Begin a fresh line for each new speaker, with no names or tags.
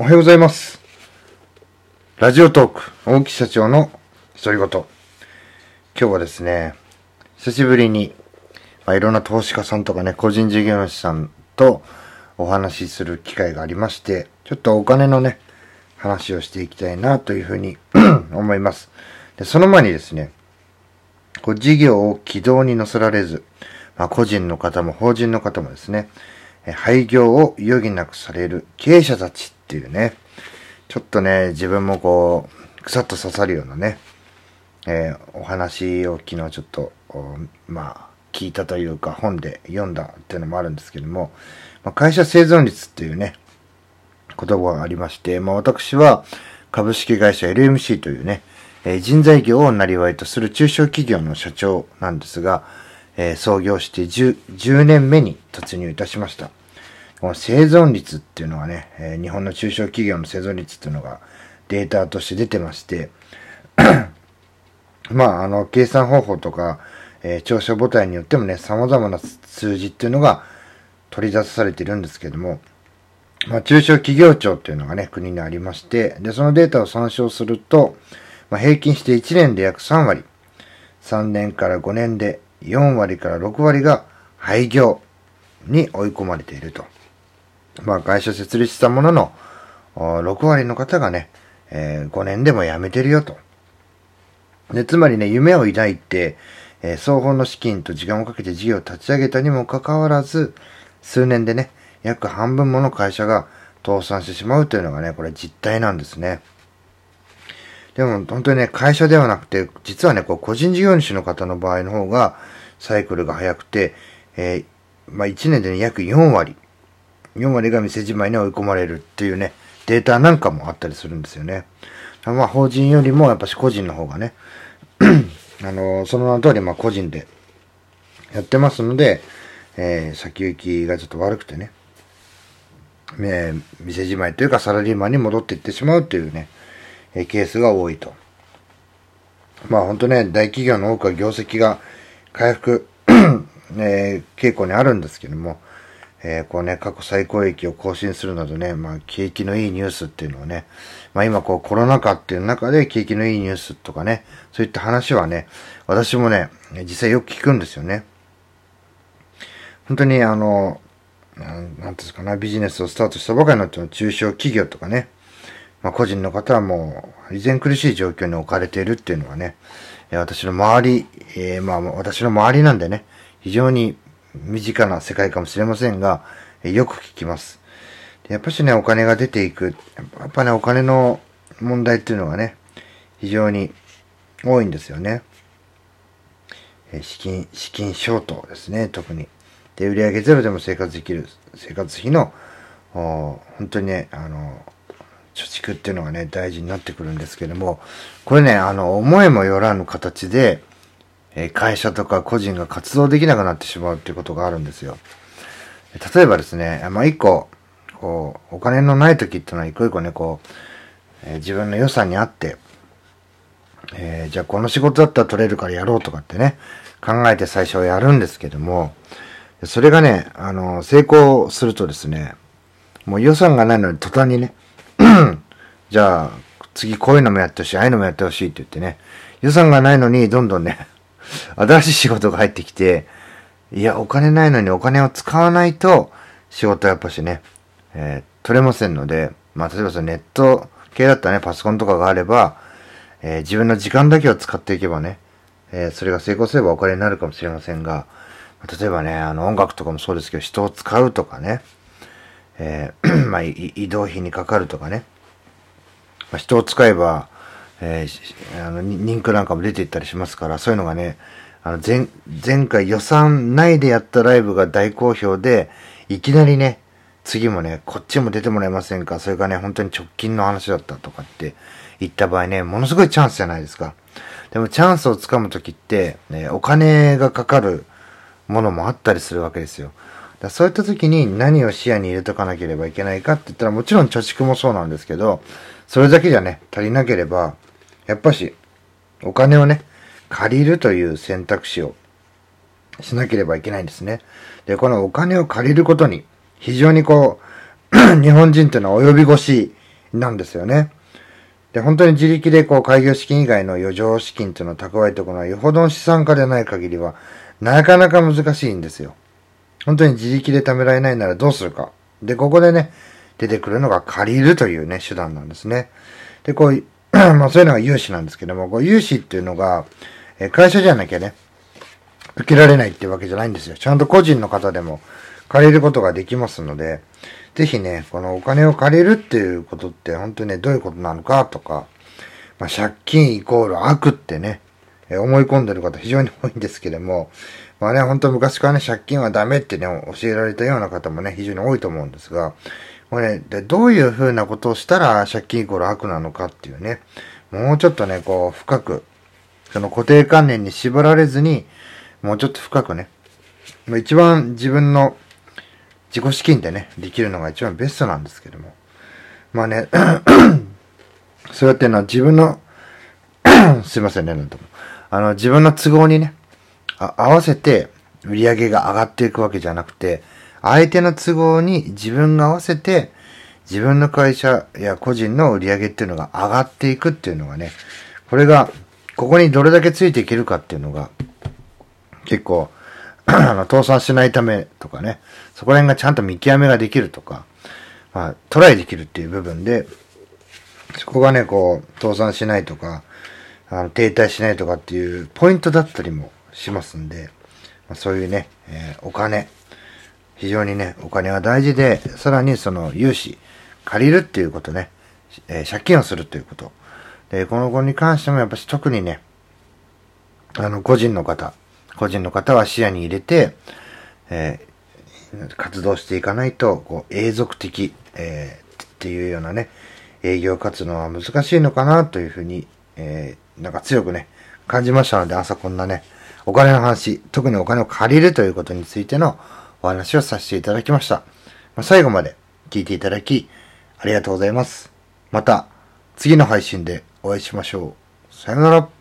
おはようございます。ラジオトーク、大木社長の独り言。今日はですね、久しぶりに、まあ、いろんな投資家さんとかね、個人事業主さんとお話しする機会がありまして、ちょっとお金のね、話をしていきたいなというふうに 思います。で、その前にですね、こう事業を軌道に乗せられず、まあ、個人の方も法人の方もですね、廃業を余儀なくされる経営者たちっていうね、ちょっとね、自分もこう、くさっと刺さるようなね、えーお話を昨日ちょっと、まあ、聞いたというか本で読んだっていうのもあるんですけども、まあ、会社生存率っていうね、言葉がありまして、まあ私は株式会社 LMC というね、えー人材業をなりわいとする中小企業の社長なんですが、えー創業して 10, 10年目に突入いたしました。この生存率っていうのはね、えー日本の中小企業の生存率っていうのがデータとして出てまして、まあ、あの、計算方法とか、えー調査母体によってもね、様々な数字っていうのが取り出されてるんですけども、まあ、中小企業庁っていうのがね、国にありまして、で、そのデータを参照すると、まあ、平均して1年で約3割、3年から5年で4割から6割が廃業に追い込まれていると。まあ、会社設立したものの、6割の方がね、えー5年でも辞めてるよと。で、つまりね、夢を抱いて、えー双方の資金と時間をかけて事業を立ち上げたにもかかわらず、数年でね、約半分もの会社が倒産してしまうというのがね、これ実態なんですね。でも本当にね、会社ではなくて、実はね、こう個人事業主の方の場合の方が、サイクルが早くて、えーまあ1年で、ね、約4割、4割が店じまいに追い込まれるっていうね、データなんかもあったりするんですよね。まあ法人よりもやっぱし個人の方がね、あのその名の通りまあ個人でやってますので、えー先行きがちょっと悪くてね、えー店じまいというかサラリーマンに戻っていってしまうというね、えーケースが多いと。まあ本当ね、大企業の多くは業績が回復、えー傾向にあるんですけども、えーこうね、過去最高益を更新するなどね、まあ景気のいいニュースっていうのをね、まあ今こうコロナ禍っていう中で景気のいいニュースとかね、そういった話はね、私もね、実際よく聞くんですよね。本当にあの、なんなんていうんですかな、ビジネスをスタートしたばかりの中小企業とかね、まあ個人の方はもう、依然苦しい状況に置かれているっていうのはね、私の周り、えーまあ私の周りなんでね、非常に身近な世界かもしれませんが、よく聞きます。やっぱしね、お金が出ていく、やっぱね、お金の問題っていうのがね、非常に多いんですよね。資金、資金ショートですね、特に。で、売上ゼロでも生活できる、生活費の、本当にね、あの、貯蓄っていうのがね、大事になってくるんですけども、これね、あの、思いもよらぬ形で、え会社とか個人が活動できなくなってしまうっていうことがあるんですよ。例えばですね、まあ、一個、こう、お金のない時ってのは一個一個ね、こう、えー自分の予算に合って、えーじゃあこの仕事だったら取れるからやろうとかってね、考えて最初はやるんですけども、それがね、あの、成功するとですね、もう予算がないのに途端にね、じゃあ次こういうのもやってほしい、ああいうのもやってほしいって言ってね、予算がないのにどんどんね、新しい仕事が入ってきて、いや、お金ないのにお金を使わないと仕事はやっぱしね、えー取れませんので、まあ、例えばそのネット系だったらね、パソコンとかがあれば、えー自分の時間だけを使っていけばね、えーそれが成功すればお金になるかもしれませんが、例えばね、あの音楽とかもそうですけど、人を使うとかね、え まあ、移動費にかかるとかね、まあ、人を使えば、えーあの、に人気なんかも出ていったりしますから、そういうのがね、あの、前、前回予算内でやったライブが大好評で、いきなりね、次もね、こっちも出てもらえませんかそれがね、本当に直近の話だったとかって言った場合ね、ものすごいチャンスじゃないですか。でもチャンスをつかむときって、ね、お金がかかるものもあったりするわけですよ。だそういった時に何を視野に入れとかなければいけないかって言ったらもちろん貯蓄もそうなんですけど、それだけじゃね、足りなければ、やっぱし、お金をね、借りるという選択肢をしなければいけないんですね。で、このお金を借りることに、非常にこう、日本人っていうのは及び腰なんですよね。で、本当に自力でこう開業資金以外の余剰資金っていうのを蓄えておくのはよほどの資産家でない限りはなかなか難しいんですよ。本当に自力で貯められないならどうするか。で、ここでね、出てくるのが借りるというね、手段なんですね。で、こう、まあそういうのが融資なんですけども、こう融資っていうのが、え会社じゃなきゃね、受けられないっていうわけじゃないんですよ。ちゃんと個人の方でも借りることができますので、ぜひね、このお金を借りるっていうことって本当にね、どういうことなのかとか、まあ、借金イコール悪ってね、え思い込んでる方非常に多いんですけども、まあね、本当昔からね、借金はダメってね、教えられたような方もね、非常に多いと思うんですが、これ、でどういう風なことをしたら借金イコール悪なのかっていうね、もうちょっとね、こう、深く、その固定観念に縛られずに、もうちょっと深くね、一番自分の自己資金でね、できるのが一番ベストなんですけども。まあね、そうやってのは自分の すいませんね、なんとも。あの、自分の都合にね、合わせて売り上げが上がっていくわけじゃなくて、相手の都合に自分が合わせて、自分の会社や個人の売り上げっていうのが上がっていくっていうのがね、これが、ここにどれだけついていけるかっていうのが、結構、あの、倒産しないためとかね、そこら辺がちゃんと見極めができるとか、まあ、トライできるっていう部分で、そこがね、こう、倒産しないとか、あの、停滞しないとかっていうポイントだったりもしますんで、まあ、そういうね、えー、お金、非常にね、お金は大事で、さらにその融資、借りるっていうことね、えー、借金をするということ。で、この子に関してもやっぱし特にね、あの、個人の方、個人の方は視野に入れて、えー活動していかないと、こう、永続的、えー、っていうようなね、営業活動は難しいのかなというふうに、えー、なんか強くね、感じましたので、朝こんなね、お金の話、特にお金を借りるということについてのお話をさせていただきました。ま、最後まで聞いていただき、ありがとうございます。また、次の配信でお会いしましょう。さよなら。